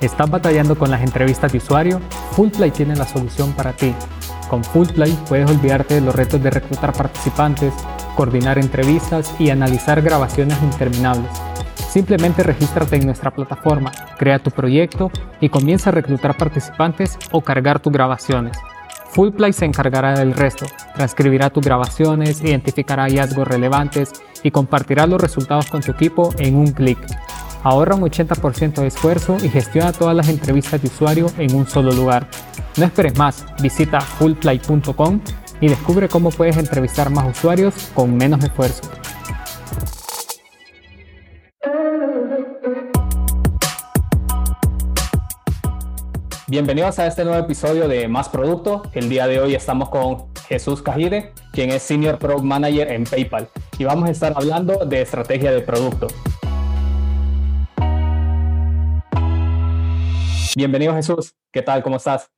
¿Estás batallando con las entrevistas de usuario? Fullplay tiene la solución para ti. Con Fullplay puedes olvidarte de los retos de reclutar participantes, coordinar entrevistas y analizar grabaciones interminables. Simplemente regístrate en nuestra plataforma, crea tu proyecto y comienza a reclutar participantes o cargar tus grabaciones. Fullplay se encargará del resto, transcribirá tus grabaciones, identificará hallazgos relevantes y compartirá los resultados con tu equipo en un clic. Ahorra un 80% de esfuerzo y gestiona todas las entrevistas de usuario en un solo lugar. No esperes más, visita fullplay.com y descubre cómo puedes entrevistar más usuarios con menos esfuerzo. Bienvenidos a este nuevo episodio de Más Producto. El día de hoy estamos con Jesús Cajide, quien es Senior Product Manager en PayPal, y vamos a estar hablando de estrategia de producto. Bienvenido Jesús, ¿qué tal? ¿Cómo estás?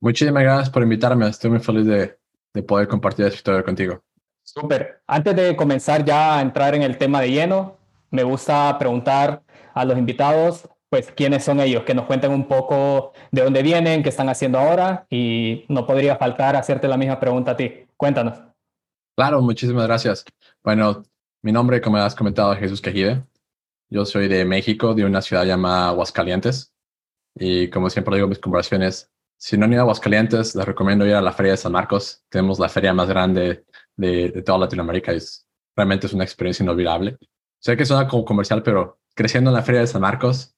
Muchísimas gracias por invitarme, estoy muy feliz de, de poder compartir esta historia contigo. Súper. Antes de comenzar ya a entrar en el tema de lleno, me gusta preguntar a los invitados pues quiénes son ellos, que nos cuenten un poco de dónde vienen, qué están haciendo ahora y no podría faltar hacerte la misma pregunta a ti. Cuéntanos. Claro, muchísimas gracias. Bueno, mi nombre, como has comentado, es Jesús Quejide. Yo soy de México, de una ciudad llamada Aguascalientes. Y como siempre digo mis conversaciones, si no han ido a Aguascalientes, les recomiendo ir a la Feria de San Marcos. Tenemos la feria más grande de, de toda Latinoamérica. Es, realmente es una experiencia inolvidable. Sé que suena como comercial, pero creciendo en la Feria de San Marcos,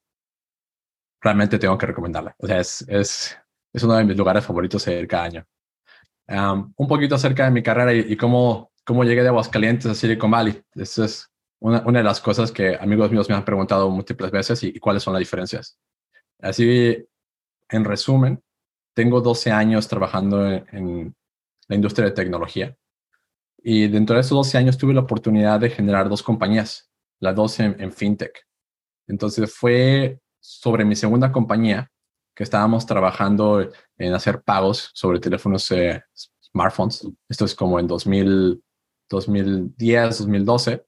realmente tengo que recomendarla. O sea, es, es, es uno de mis lugares favoritos de cada año. un poquito acerca de mi carrera y, cómo, cómo llegué de Aguascalientes a Silicon Valley. Esa es una, una, de las cosas que amigos míos me han preguntado múltiples veces y, cuáles son las diferencias. Así, en resumen, tengo 12 años trabajando en, la industria de tecnología. Y dentro de esos 12 años tuve la oportunidad de generar dos compañías, las dos en, fintech. Entonces fue sobre mi segunda compañía, que estábamos trabajando en hacer pagos sobre teléfonos eh, smartphones. Esto es como en 2000, 2010, 2012.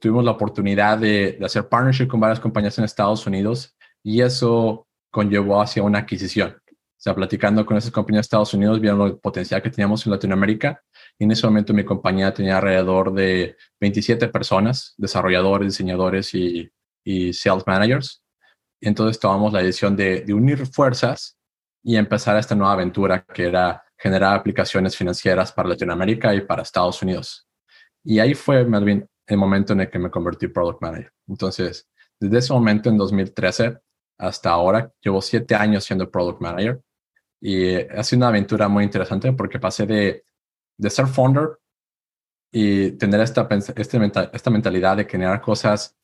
tuvimos la oportunidad de, hacer partnership con varias compañías en Estados Unidos y eso conllevó hacia una adquisición. O sea, platicando con esas compañías de Estados Unidos, vieron el potencial que teníamos en Latinoamérica y en ese momento mi compañía tenía alrededor de 27 personas, desarrolladores, diseñadores y, y sales managers. Entonces tomamos la decisión de, unir fuerzas y empezar esta nueva aventura que era generar aplicaciones financieras para Latinoamérica y para Estados Unidos. Y ahí fue el momento en el que me convertí en Product Manager. Entonces, desde ese momento, en 2013 hasta ahora, llevo siete años siendo Product Manager y ha sido una aventura muy interesante porque pasé de, de ser founder y tener esta, este esta mentalidad de generar cosas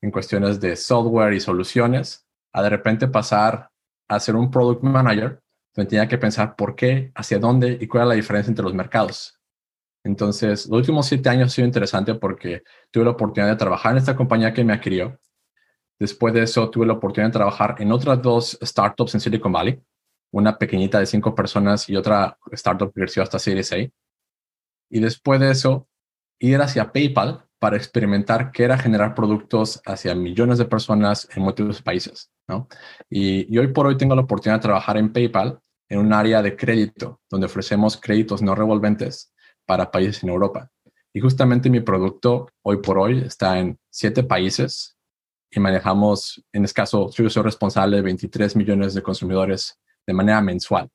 en cuestiones de software y soluciones, a de repente pasar a ser un product manager, donde tenía que pensar por qué, hacia dónde y cuál es la diferencia entre los mercados. Entonces, los últimos siete años ha sido interesante porque tuve la oportunidad de trabajar en esta compañía que me adquirió. Después de eso, tuve la oportunidad de trabajar en otras dos startups en Silicon Valley, una pequeñita de cinco personas y otra startup que creció hasta Series A. Y después de eso, ir hacia PayPal, para experimentar qué era generar productos hacia millones de personas en múltiples países. ¿no? Y, hoy por hoy tengo la oportunidad de trabajar en PayPal en un área de crédito, donde ofrecemos créditos no revolventes para países en Europa. Y justamente mi producto hoy por hoy está en siete países y manejamos, en este caso, yo soy responsable de 23 millones de consumidores de manera mensual.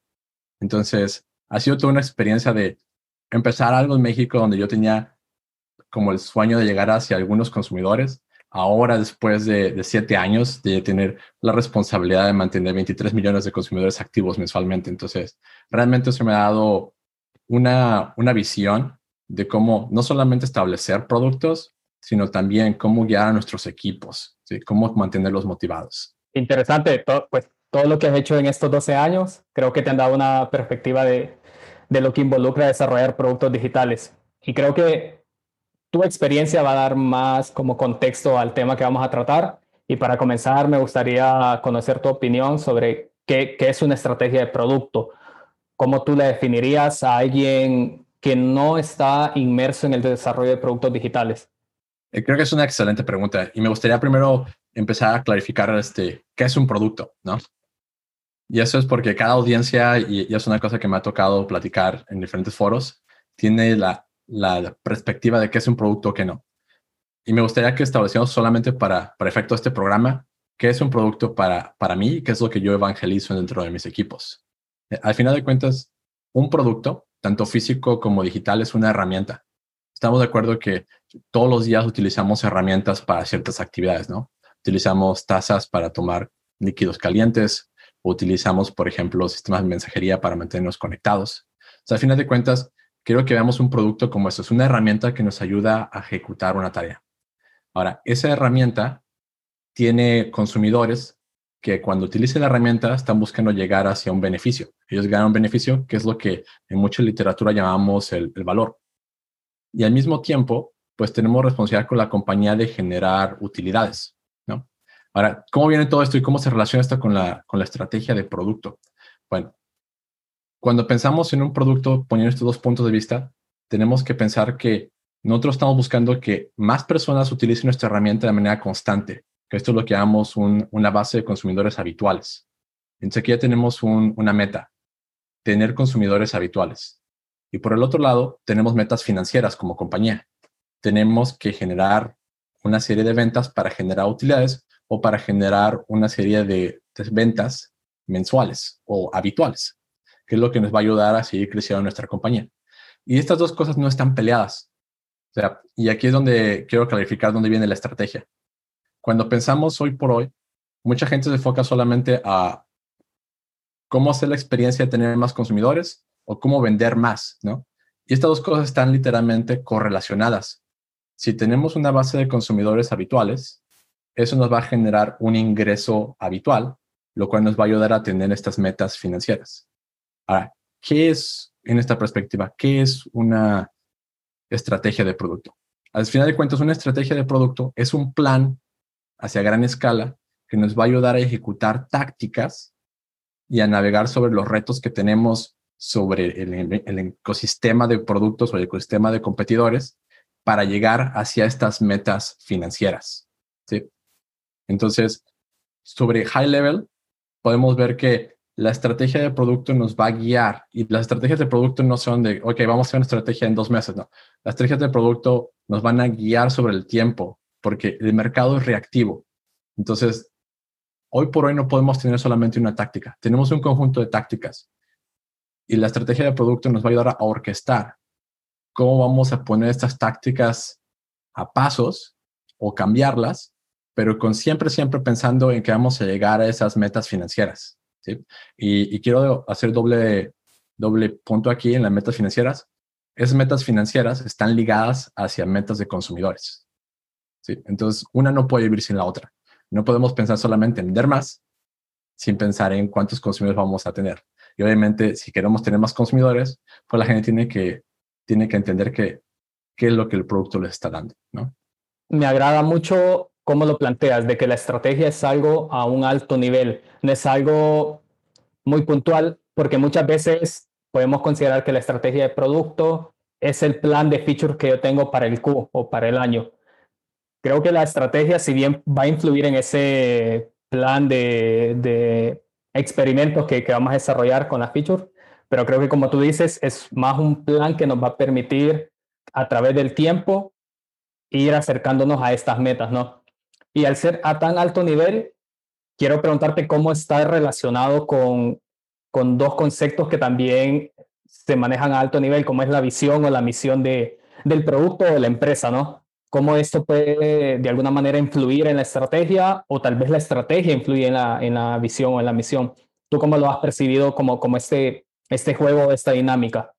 Entonces, ha sido toda una experiencia de empezar algo en México donde yo tenía como el sueño de llegar hacia algunos consumidores. Ahora, después de, siete años de tener la responsabilidad de mantener 23 millones de consumidores activos mensualmente. Entonces, realmente eso me ha dado una, una visión de cómo no solamente establecer productos, sino también cómo guiar a nuestros equipos, ¿sí? cómo mantenerlos motivados. Interesante, todo, pues todo lo que has hecho en estos 12 años, creo que te han dado una perspectiva de, de lo que involucra desarrollar productos digitales. Y creo que tu experiencia va a dar más como contexto al tema que vamos a tratar. Y para comenzar, me gustaría conocer tu opinión sobre qué, qué es una estrategia de producto. ¿Cómo tú le definirías a alguien que no está inmerso en el desarrollo de productos digitales? Eh, creo que es una excelente pregunta y me gustaría primero empezar a clarificar este, qué es un producto, ¿no? Y eso es porque cada audiencia, y, y es una cosa que me ha tocado platicar en diferentes foros, tiene la, la perspectiva de qué es un producto o qué no. Y me gustaría que estableciéramos solamente para, para efecto este programa, qué es un producto para, para mí qué es lo que yo evangelizo dentro de mis equipos. Eh, al final de cuentas, un producto, tanto físico como digital, es una herramienta. Estamos de acuerdo que todos los días utilizamos herramientas para ciertas actividades, ¿no? Utilizamos tazas para tomar líquidos calientes, utilizamos, por ejemplo, sistemas de mensajería para mantenernos conectados. O sea, al final de cuentas, quiero que veamos un producto como esto. Es una herramienta que nos ayuda a ejecutar una tarea. Ahora, esa herramienta tiene consumidores que cuando utilicen la herramienta están buscando llegar hacia un beneficio. Ellos ganan un beneficio, que es lo que en mucha literatura llamamos el, valor. Y al mismo tiempo, pues tenemos responsabilidad con la compañía de generar utilidades, ¿no? Ahora, ¿cómo viene todo esto y cómo se relaciona esto con la, con la estrategia de producto? Bueno, cuando pensamos en un producto, poniendo estos dos puntos de vista, tenemos que pensar que nosotros estamos buscando que más personas utilicen nuestra herramienta de manera constante, que esto es lo que llamamos una base de consumidores habituales. Entonces aquí ya tenemos una meta, tener consumidores habituales. Y por el otro lado, tenemos metas financieras como compañía. Tenemos que generar una serie de ventas para generar utilidades o para generar una serie de, de ventas mensuales o habituales, que es lo que nos va a ayudar a seguir creciendo nuestra compañía. Y estas dos cosas no están peleadas sea, y aquí es donde quiero clarificar dónde viene la estrategia. Cuando pensamos hoy por hoy, mucha gente se enfoca solamente a cómo hacer la experiencia de tener más consumidores o cómo vender más, ¿no? Y estas dos cosas están literalmente correlacionadas. Si tenemos una base de consumidores habituales, eso nos va a generar un ingreso habitual, lo cual nos va a ayudar a tener estas metas financieras. Ahora, ¿qué es en esta perspectiva? ¿Qué es una estrategia de producto. Al final de cuentas, una estrategia de producto es un plan hacia gran escala que nos va a ayudar a ejecutar tácticas y a navegar sobre los retos que tenemos sobre el, ecosistema de productos o el ecosistema de competidores para llegar hacia estas metas financieras. ¿sí? Entonces, sobre high level, podemos ver que la estrategia de producto nos va a guiar y las estrategias de producto no son de, ok, vamos a hacer una estrategia en dos meses, no. Las estrategias de producto nos van a guiar sobre el tiempo porque el mercado es reactivo. Entonces, hoy por hoy no podemos tener solamente una táctica, tenemos un conjunto de tácticas y la estrategia de producto nos va a ayudar a orquestar cómo vamos a poner estas tácticas a pasos o cambiarlas, pero con siempre, siempre pensando en que vamos a llegar a esas metas financieras. Y, quiero hacer doble, doble punto aquí en las metas financieras. Esas metas financieras están ligadas hacia metas de consumidores. ¿sí? Entonces, una no puede vivir sin la otra. No podemos pensar solamente en vender más sin pensar en cuántos consumidores vamos a tener. Y obviamente, si queremos tener más consumidores, pues la gente tiene que, tiene que entender que, qué es lo que el producto les está dando, ¿no? Me agrada mucho cómo lo planteas, de que la estrategia es algo a un alto nivel, no es algo muy puntual, porque muchas veces podemos considerar que la estrategia de producto es el plan de features que yo tengo para el Q o para el año. Creo que la estrategia, si bien va a influir en ese plan de, de experimentos que, que vamos a desarrollar con las features, pero creo que como tú dices, es más un plan que nos va a permitir a través del tiempo ir acercándonos a estas metas, ¿no? Y al ser a tan alto nivel, quiero preguntarte cómo está relacionado con, con dos conceptos que también se manejan a alto nivel, como es la visión o la misión de, del producto o de la empresa, ¿no? Cómo esto puede de alguna manera influir en la estrategia o tal vez la estrategia influye en la, en la visión o en la misión. ¿Tú cómo lo has percibido como, como este, este juego, esta dinámica?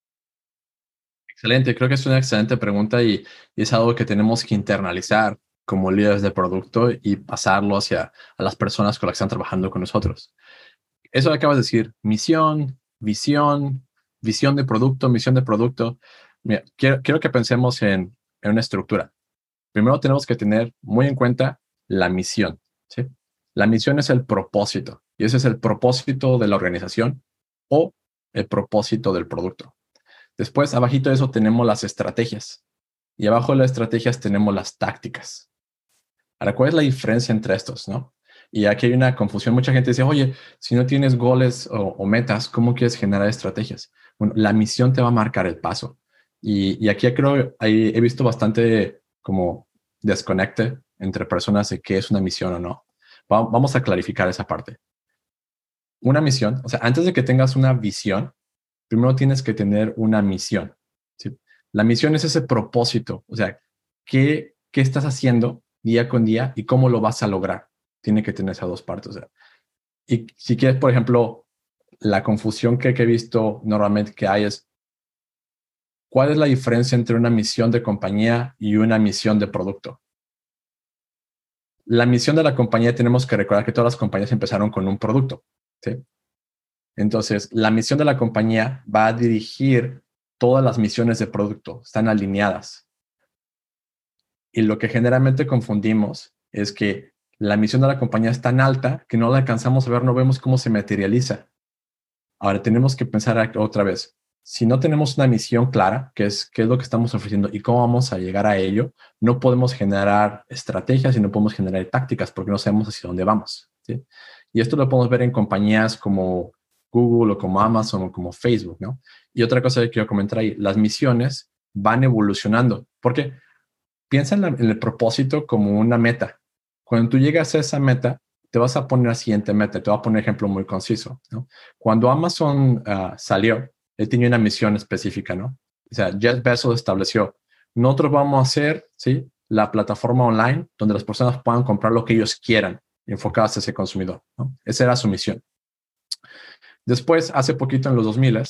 Excelente, creo que es una excelente pregunta y, y es algo que tenemos que internalizar como líderes de producto y pasarlo hacia a las personas con las que están trabajando con nosotros. Eso acabas de decir, misión, visión, visión de producto, misión de producto. Mira, quiero, quiero que pensemos en, en, una estructura. Primero tenemos que tener muy en cuenta la misión. ¿sí? La misión es el propósito y ese es el propósito de la organización o el propósito del producto. Después, abajito de eso tenemos las estrategias y abajo de las estrategias tenemos las tácticas. Ahora, ¿cuál es la diferencia entre estos, no? Y aquí hay una confusión. Mucha gente dice, oye, si no tienes goles o, metas, ¿cómo quieres generar estrategias? Bueno, la misión te va a marcar el paso. Y, aquí creo, ahí he visto bastante como desconecte entre personas de qué es una misión o no. Vamos a clarificar esa parte. Una misión, o sea, antes de que tengas una visión, primero tienes que tener una misión. La misión es ese propósito, o sea, ¿qué, ¿qué estás haciendo día con día y cómo lo vas a lograr? Tiene que tener esas dos partes. y si quieres, por ejemplo, la confusión que, que he visto normalmente que hay es, ¿cuál es la diferencia entre una misión de compañía y una misión de producto? La misión de la compañía tenemos que recordar que todas las compañías empezaron con un producto. Entonces, la misión de la compañía va a dirigir todas las misiones de producto, están alineadas. Y lo que generalmente confundimos es que la misión de la compañía es tan alta que no la alcanzamos a ver, no vemos cómo se materializa. Ahora tenemos que pensar otra vez, si no tenemos una misión clara, que es qué es lo que estamos ofreciendo y cómo vamos a llegar a ello, no podemos generar estrategias y no podemos generar tácticas porque no sabemos hacia dónde vamos. Y esto lo podemos ver en compañías como Google o como Amazon o como Facebook, ¿no? Y otra cosa que quiero comentar ahí, las misiones van evolucionando, porque piensa en, el propósito como una meta. Cuando tú llegas a esa meta, te vas a poner la siguiente meta. Te voy a poner un ejemplo muy conciso. ¿no? Cuando Amazon ah, salió, él tenía una misión específica, ¿no? O sea, Jeff Bezos estableció, nosotros vamos a hacer, ¿sí? La plataforma online donde las personas puedan comprar lo que ellos quieran, enfocadas a ese consumidor, ¿no? Esa era su misión. Después, hace poquito en los 2000,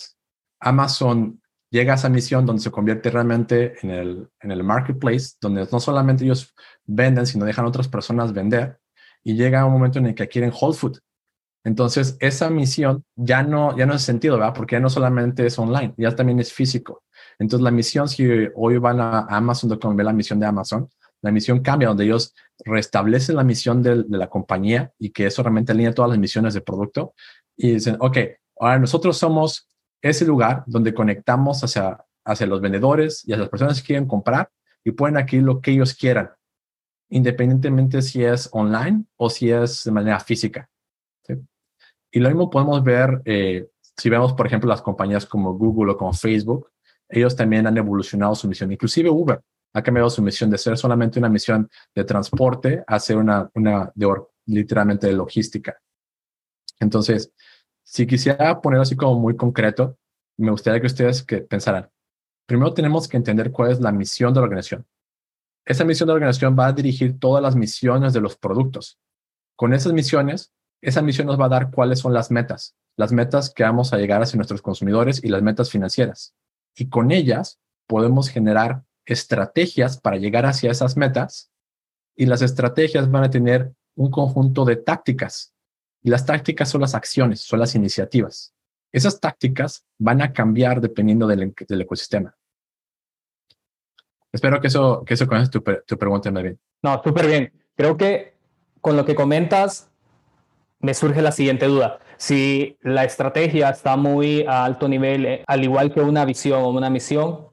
Amazon llega a esa misión donde se convierte realmente en el, en el marketplace, donde no solamente ellos venden, sino dejan a otras personas vender. Y llega un momento en el que quieren Whole Food. Entonces, esa misión ya no, ya no es sentido, ¿verdad? Porque ya no solamente es online, ya también es físico. Entonces, la misión, si hoy van a Amazon.com, ve la misión de Amazon, la misión cambia, donde ellos restablecen la misión de, de, la compañía y que eso realmente alinea todas las misiones de producto y dicen, ok, ahora nosotros somos ese lugar donde conectamos hacia, hacia los vendedores y a las personas que quieren comprar y pueden aquí lo que ellos quieran, independientemente si es online o si es de manera física. Y lo mismo podemos ver eh, si vemos, por ejemplo, las compañías como Google o como Facebook, ellos también han evolucionado su misión. Inclusive Uber ha cambiado su misión de ser solamente una misión de transporte a ser una, una de, literalmente de logística. Entonces, si quisiera poner así como muy concreto, me gustaría que ustedes que pensaran, primero tenemos que entender cuál es la misión de la organización. Esa misión de la organización va a dirigir todas las misiones de los productos. Con esas misiones, esa misión nos va a dar cuáles son las metas, las metas que vamos a llegar hacia nuestros consumidores y las metas financieras. Y con ellas podemos generar estrategias para llegar hacia esas metas y las estrategias van a tener un conjunto de tácticas y las tácticas son las acciones, son las iniciativas. Esas tácticas van a cambiar dependiendo del, ecosistema. Espero que eso, que eso tu, tu pregunta, bien. No, súper bien. Creo que con lo que comentas, me surge la siguiente duda. Si la estrategia está muy a alto nivel, eh, al igual que una visión o una misión,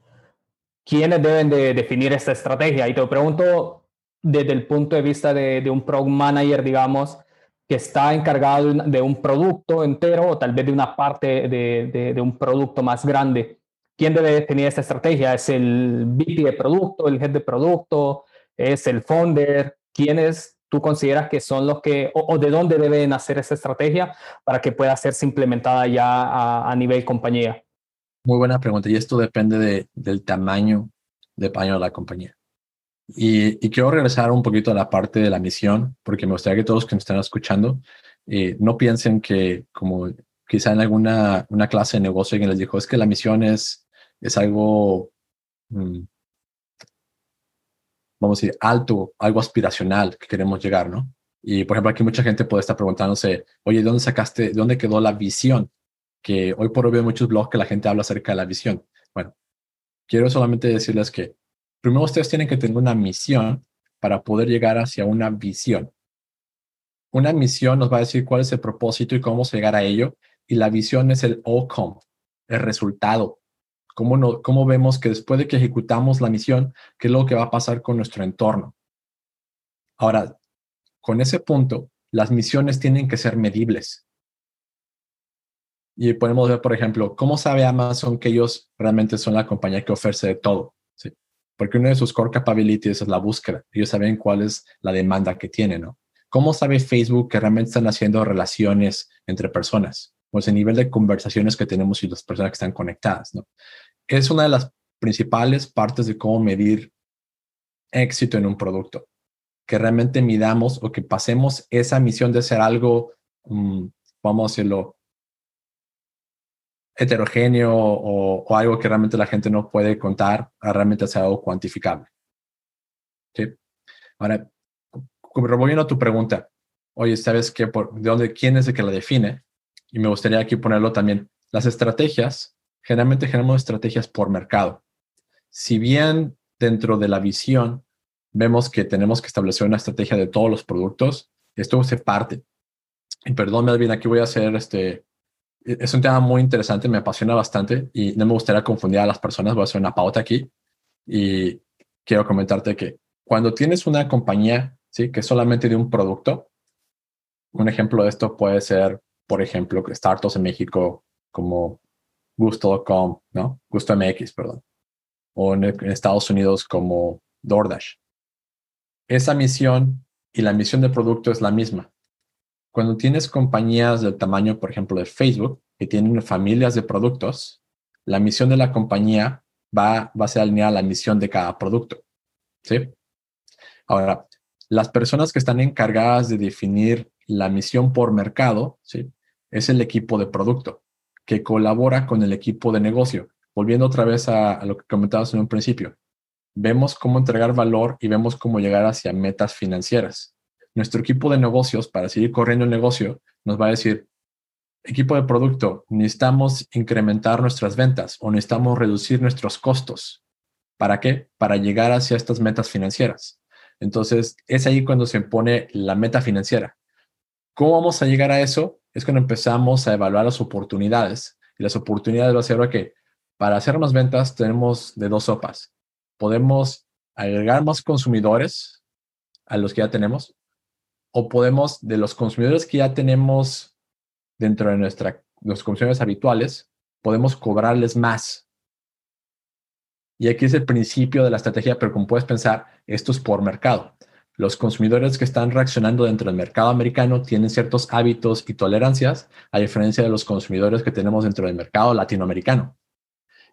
¿quiénes deben de definir esta estrategia? Y te pregunto desde el punto de vista de, de un product manager, digamos, que está encargado de un producto entero o tal vez de una parte de, de, un producto más grande. ¿Quién debe definir esta estrategia? ¿Es el VP de producto, el head de producto? ¿Es el founder? ¿Quiénes tú consideras que son los que, o, de dónde deben hacer esa estrategia para que pueda ser implementada ya a, a nivel compañía? Muy buena pregunta. Y esto depende de, del tamaño de paño de la compañía. Y, quiero regresar un poquito a la parte de la misión, porque me gustaría que todos que nos están escuchando eh, no piensen que como quizá en alguna una clase de negocio alguien les dijo, es que la misión es, es algo, mm, vamos a decir, alto, algo aspiracional que queremos llegar, ¿no? Y por ejemplo, aquí mucha gente puede estar preguntándose, oye, ¿dónde sacaste, dónde quedó la visión? Que hoy por hoy veo muchos blogs que la gente habla acerca de la visión. Bueno, quiero solamente decirles que primero ustedes tienen que tener una misión para poder llegar hacia una visión. Una misión nos va a decir cuál es el propósito y cómo llegar a ello. Y la visión es el outcome, el resultado. Cómo, no, cómo vemos que después de que ejecutamos la misión, qué es lo que va a pasar con nuestro entorno. Ahora, con ese punto, las misiones tienen que ser medibles. Y podemos ver, por ejemplo, cómo sabe Amazon que ellos realmente son la compañía que ofrece todo. ¿sí? Porque uno de sus core capabilities es la búsqueda. Ellos saben cuál es la demanda que tienen, ¿no? ¿Cómo sabe Facebook que realmente están haciendo relaciones entre personas? Pues el nivel de conversaciones que tenemos y las personas que están conectadas, ¿no? Es una de las principales partes de cómo medir éxito en un producto. Que realmente midamos o que pasemos esa misión de ser algo, mm, vamos a decirlo, heterogéneo o, algo que realmente la gente no puede contar a realmente ser algo cuantificable. Ahora, volviendo a tu pregunta, oye, ¿sabes qué? Por, ¿De dónde, quién es el que la define? Y me gustaría aquí ponerlo también. Las estrategias, generalmente generamos estrategias por mercado. Si bien dentro de la visión vemos que tenemos que establecer una estrategia de todos los productos, esto se parte. Y perdón, Melvin, aquí voy a hacer este, es un tema muy interesante, me apasiona bastante y no me gustaría confundir a las personas. Voy a hacer una pauta aquí y quiero comentarte que cuando tienes una compañía ¿sí? que solamente de un producto, un ejemplo de esto puede ser, por ejemplo, startups en México como Gusto.com, ¿no? Gusto MX, perdón. O en, en Estados Unidos como DoorDash. Esa misión y la misión de producto es la misma cuando tienes compañías del tamaño, por ejemplo, de Facebook, que tienen familias de productos, la misión de la compañía va, va a ser alineada a la misión de cada producto. ¿Sí? Ahora, las personas que están encargadas de definir la misión por mercado, ¿sí? Es el equipo de producto que colabora con el equipo de negocio. Volviendo otra vez a, a lo que comentabas en un principio, vemos cómo entregar valor y vemos cómo llegar hacia metas financieras nuestro equipo de negocios, para seguir corriendo el negocio, nos va a decir, equipo de producto, necesitamos incrementar nuestras ventas o necesitamos reducir nuestros costos. ¿Para qué? Para llegar hacia estas metas financieras. Entonces, es ahí cuando se pone la meta financiera. ¿Cómo vamos a llegar a eso? Es cuando empezamos a evaluar las oportunidades. Y las oportunidades va a ser que para hacer más ventas tenemos de dos sopas. Podemos agregar más consumidores a los que ya tenemos o podemos, de los consumidores que ya tenemos dentro de nuestra, los consumidores habituales, podemos cobrarles más. Y aquí es el principio de la estrategia, pero como puedes pensar, esto es por mercado. Los consumidores que están reaccionando dentro del mercado americano tienen ciertos hábitos y tolerancias, a diferencia de los consumidores que tenemos dentro del mercado latinoamericano.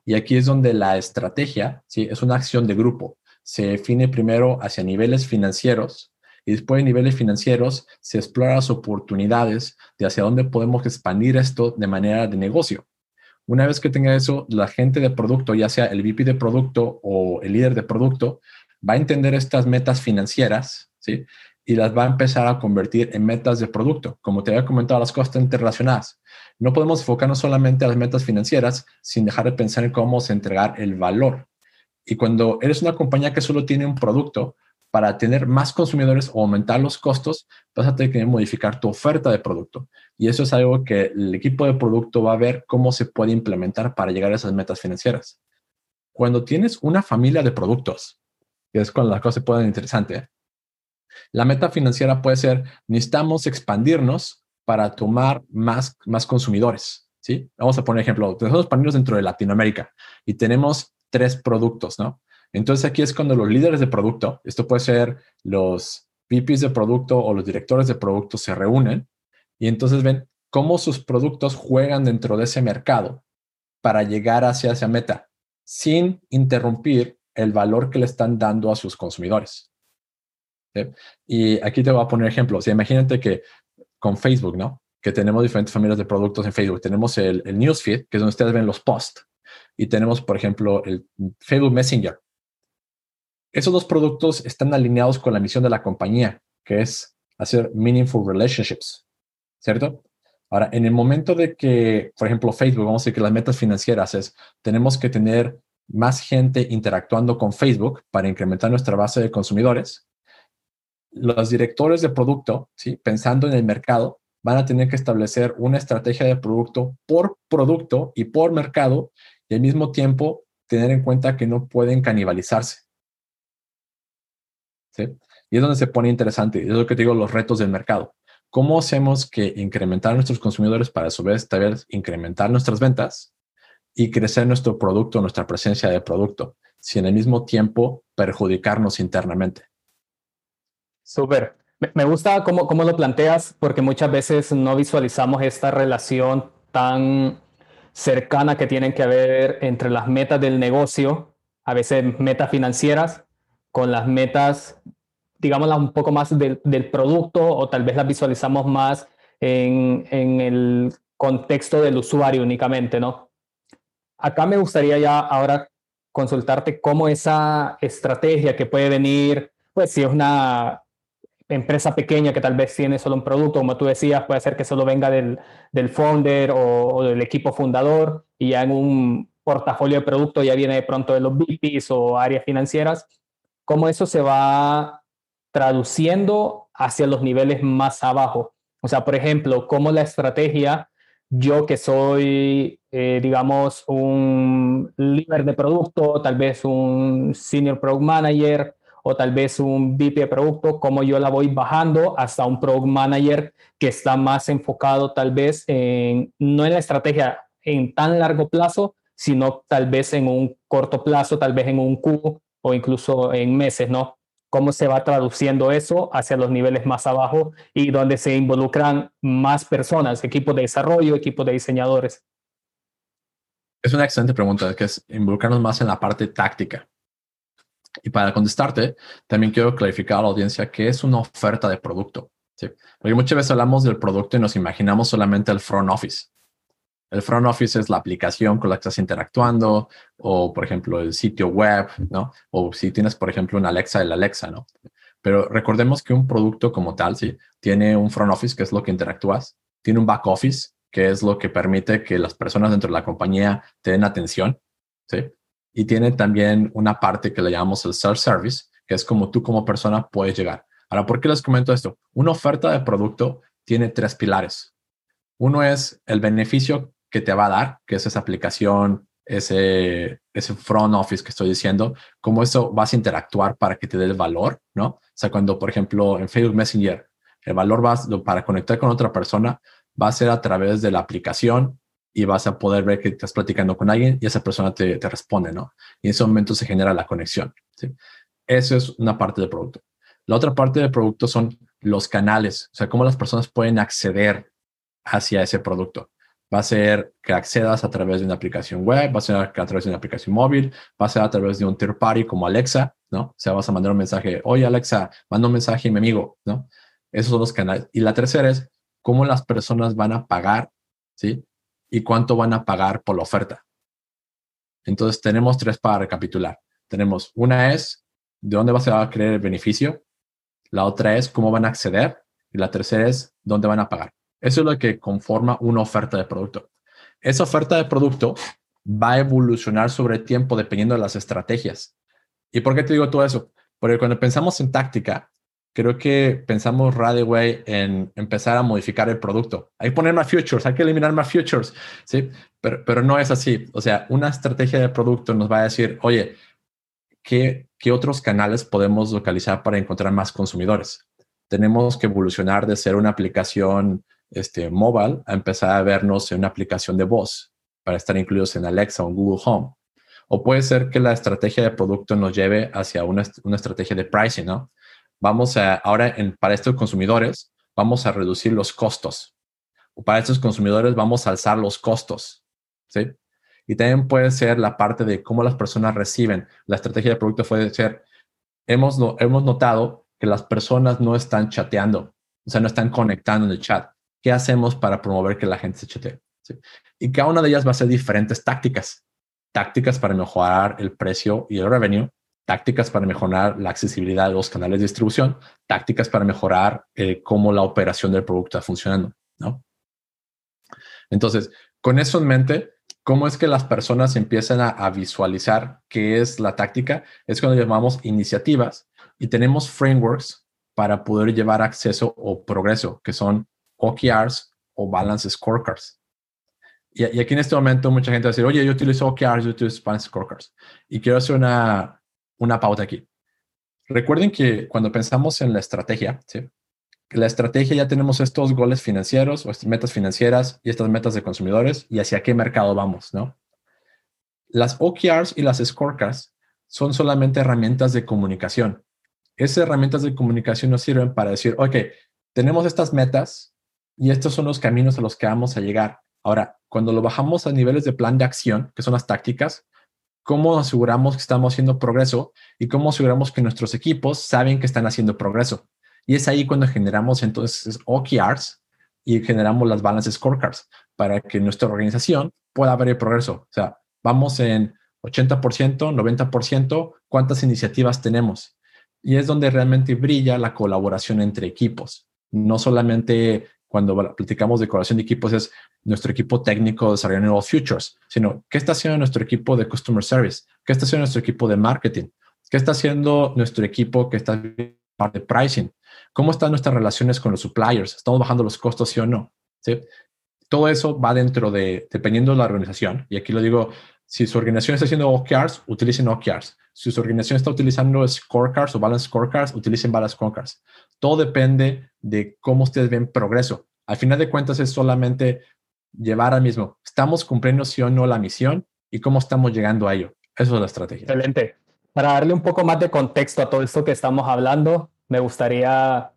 Y aquí es donde la estrategia ¿sí? es una acción de grupo. Se define primero hacia niveles financieros, y después de niveles financieros se exploran las oportunidades de hacia dónde podemos expandir esto de manera de negocio. Una vez que tenga eso, la gente de producto, ya sea el VP de producto o el líder de producto, va a entender estas metas financieras, ¿sí? Y las va a empezar a convertir en metas de producto. Como te había comentado, las cosas interrelacionadas. No podemos enfocarnos solamente a las metas financieras sin dejar de pensar en cómo se entregar el valor. Y cuando eres una compañía que solo tiene un producto, para tener más consumidores o aumentar los costos, vas a tener que modificar tu oferta de producto. Y eso es algo que el equipo de producto va a ver cómo se puede implementar para llegar a esas metas financieras. Cuando tienes una familia de productos, que es cuando las cosas se pueden interesante, ¿eh? la meta financiera puede ser, necesitamos expandirnos para tomar más, más consumidores. ¿sí? Vamos a poner ejemplo, tenemos expandirnos dentro de Latinoamérica y tenemos tres productos, ¿no? Entonces aquí es cuando los líderes de producto, esto puede ser los VPs de producto o los directores de producto se reúnen y entonces ven cómo sus productos juegan dentro de ese mercado para llegar hacia esa meta sin interrumpir el valor que le están dando a sus consumidores. Y aquí te voy a poner ejemplos. imagínate que con Facebook, ¿no? Que tenemos diferentes familias de productos en Facebook. Tenemos el, el newsfeed, que es donde ustedes ven los posts. Y tenemos, por ejemplo, el Facebook Messenger, esos dos productos están alineados con la misión de la compañía, que es hacer meaningful relationships, ¿cierto? Ahora, en el momento de que, por ejemplo, Facebook, vamos a decir que las metas financieras es, tenemos que tener más gente interactuando con Facebook para incrementar nuestra base de consumidores, los directores de producto, ¿sí? pensando en el mercado, van a tener que establecer una estrategia de producto por producto y por mercado y al mismo tiempo tener en cuenta que no pueden canibalizarse. Y es donde se pone interesante. Es lo que te digo, los retos del mercado. ¿Cómo hacemos que incrementar nuestros consumidores para a su vez incrementar nuestras ventas y crecer nuestro producto, nuestra presencia de producto, sin al mismo tiempo perjudicarnos internamente? Súper. Me gusta cómo, cómo lo planteas porque muchas veces no visualizamos esta relación tan cercana que tienen que haber entre las metas del negocio, a veces metas financieras, con las metas, digámoslas un poco más del, producto o tal vez las visualizamos más en, en, el contexto del usuario únicamente, ¿no? Acá me gustaría ya ahora consultarte cómo esa estrategia que puede venir, pues si es una empresa pequeña que tal vez tiene solo un producto, como tú decías, puede ser que solo venga del, del founder o, del equipo fundador y ya en un portafolio de productos ya viene de pronto de los VPs o áreas financieras, cómo eso se va traduciendo hacia los niveles más abajo. O sea, por ejemplo, cómo la estrategia, yo que soy, eh, digamos, un líder de producto, tal vez un senior product manager, o tal vez un VP de producto, como yo la voy bajando hasta un product manager que está más enfocado tal vez en, no en la estrategia en tan largo plazo, sino tal vez en un corto plazo, tal vez en un Q o incluso en meses, ¿no? Cómo se va traduciendo eso hacia los niveles más abajo y donde se involucran más personas, equipos de desarrollo, equipos de diseñadores. Es una excelente pregunta, que es involucrarnos más en la parte táctica. Y para contestarte, también quiero clarificar a la audiencia qué es una oferta de producto. ¿sí? Porque muchas veces hablamos del producto y nos imaginamos solamente el front office. El front office es la aplicación con la que estás interactuando o, por ejemplo, el sitio web, ¿no? O si tienes, por ejemplo, una Alexa, el Alexa, ¿no? Pero recordemos que un producto como tal, sí, tiene un front office, que es lo que interactúas, tiene un back office, que es lo que permite que las personas dentro de la compañía te den atención, ¿sí? y tiene también una parte que le llamamos el self-service, que es como tú como persona puedes llegar. Ahora, ¿por qué les comento esto? Una oferta de producto tiene tres pilares. Uno es el beneficio que te va a dar, que es esa aplicación, ese, ese front office que estoy diciendo, cómo eso vas a interactuar para que te dé el valor, ¿no? O sea, cuando, por ejemplo, en Facebook Messenger, el valor va, para conectar con otra persona va a ser a través de la aplicación y vas a poder ver que estás platicando con alguien y esa persona te, te responde, ¿no? Y en ese momento se genera la conexión. ¿sí? Eso es una parte del producto. La otra parte del producto son los canales, o sea, cómo las personas pueden acceder hacia ese producto. Va a ser que accedas a través de una aplicación web, va a ser a través de una aplicación móvil, va a ser a través de un third party como Alexa, ¿no? O sea, vas a mandar un mensaje, oye Alexa, manda un mensaje a mi amigo, ¿no? Esos son los canales. Y la tercera es cómo las personas van a pagar, ¿sí? y cuánto van a pagar por la oferta. Entonces tenemos tres para recapitular. Tenemos una es de dónde va a creer el beneficio, la otra es cómo van a acceder y la tercera es dónde van a pagar. Eso es lo que conforma una oferta de producto. Esa oferta de producto va a evolucionar sobre el tiempo dependiendo de las estrategias. ¿Y por qué te digo todo eso? Porque cuando pensamos en táctica, creo que pensamos Radaway en empezar a modificar el producto. Hay que poner más futures, hay que eliminar más futures, ¿sí? Pero, pero no es así. O sea, una estrategia de producto nos va a decir, oye, ¿qué, ¿qué otros canales podemos localizar para encontrar más consumidores? Tenemos que evolucionar de ser una aplicación este, mobile a empezar a vernos en una aplicación de voz para estar incluidos en Alexa o Google Home. O puede ser que la estrategia de producto nos lleve hacia una, una estrategia de pricing, ¿no? vamos a, ahora para estos consumidores, vamos a reducir los costos. O para estos consumidores vamos a alzar los costos. ¿sí? Y también puede ser la parte de cómo las personas reciben. La estrategia de producto puede ser, hemos, hemos notado que las personas no están chateando, o sea, no están conectando en el chat. ¿Qué hacemos para promover que la gente se chatee? ¿Sí? Y cada una de ellas va a ser diferentes tácticas. Tácticas para mejorar el precio y el revenue, tácticas para mejorar la accesibilidad de los canales de distribución, tácticas para mejorar eh, cómo la operación del producto está funcionando, ¿no? Entonces, con eso en mente, ¿cómo es que las personas empiezan a, visualizar qué es la táctica? Es cuando llamamos iniciativas y tenemos frameworks para poder llevar acceso o progreso, que son OKRs o Balance Scorecards. Y, y, aquí en este momento mucha gente va a decir, oye, yo utilizo OKRs, yo utilizo Balance Scorecards. Y quiero hacer una, una pauta aquí. recuerden que cuando pensamos en la estrategia, ¿sí? la estrategia ya tenemos estos goles financieros o estas metas financieras y estas metas de consumidores y hacia qué mercado vamos, ¿no? Las OKRs y las scorecards son solamente herramientas de comunicación. Esas herramientas de comunicación nos sirven para decir, ok, tenemos estas metas y estos son los caminos a los que vamos a llegar. Ahora, cuando lo bajamos a niveles de plan de acción, que son las tácticas, ¿cómo aseguramos que estamos haciendo progreso y cómo aseguramos que nuestros equipos saben que están haciendo progreso? Y es ahí cuando generamos entonces OKRs y generamos las balance scorecards para que nuestra organización pueda ver el progreso. O sea, vamos en 80%, 90%, ¿cuántas iniciativas tenemos? Y es donde realmente brilla la colaboración entre equipos. No solamente cuando platicamos de colaboración de equipos es nuestro equipo técnico desarrollando nuevos futures, sino qué está haciendo nuestro equipo de customer service, qué está haciendo nuestro equipo de marketing, qué está haciendo nuestro equipo que está de pricing, cómo están nuestras relaciones con los suppliers, estamos bajando los costos, sí o no. ¿Sí? Todo eso va dentro de, dependiendo de la organización, y aquí lo digo, si su organización está haciendo OKRs, utilicen OKRs. Si su organización está utilizando scorecards o balance scorecards, utilicen balance scorecards. Todo depende de cómo ustedes ven progreso. Al final de cuentas es solamente llevar al mismo, ¿estamos cumpliendo sí o no la misión y cómo estamos llegando a ello? Eso es la estrategia. Excelente. Para darle un poco más de contexto a todo esto que estamos hablando, me gustaría